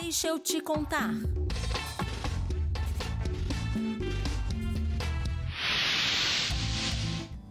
Deixa eu te contar.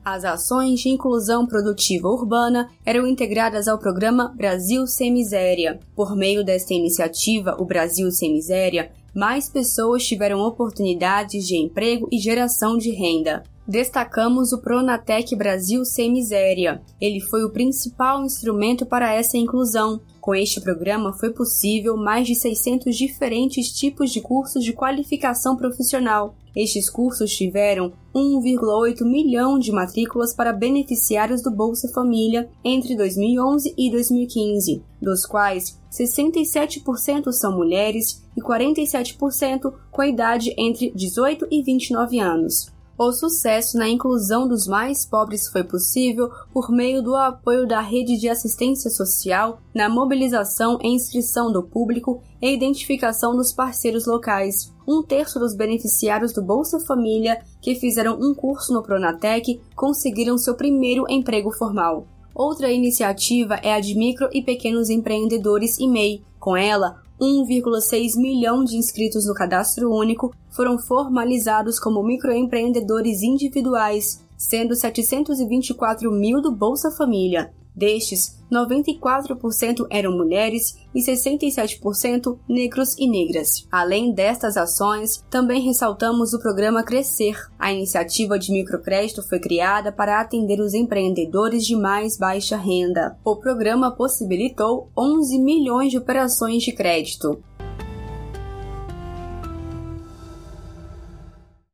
As ações de inclusão produtiva urbana eram integradas ao programa Brasil Sem Miséria. Por meio desta iniciativa, o Brasil Sem Miséria, mais pessoas tiveram oportunidades de emprego e geração de renda. Destacamos o Pronatec Brasil Sem Miséria. Ele foi o principal instrumento para essa inclusão. Com este programa foi possível mais de 600 diferentes tipos de cursos de qualificação profissional. Estes cursos tiveram 1,8 milhão de matrículas para beneficiários do Bolsa Família entre 2011 e 2015, dos quais 67% são mulheres e 47% com idade entre 18 e 29 anos. O sucesso na inclusão dos mais pobres foi possível por meio do apoio da rede de assistência social, na mobilização e inscrição do público e identificação dos parceiros locais. Um terço dos beneficiários do Bolsa Família que fizeram um curso no Pronatec conseguiram seu primeiro emprego formal. Outra iniciativa é a de micro e pequenos empreendedores e MEI. Com ela, 1,6 milhão de inscritos no cadastro único foram formalizados como microempreendedores individuais, sendo 724 mil do Bolsa Família. Destes, 94% eram mulheres e 67% negros e negras. Além destas ações, também ressaltamos o programa Crescer. A iniciativa de microcrédito foi criada para atender os empreendedores de mais baixa renda. O programa possibilitou 11 milhões de operações de crédito.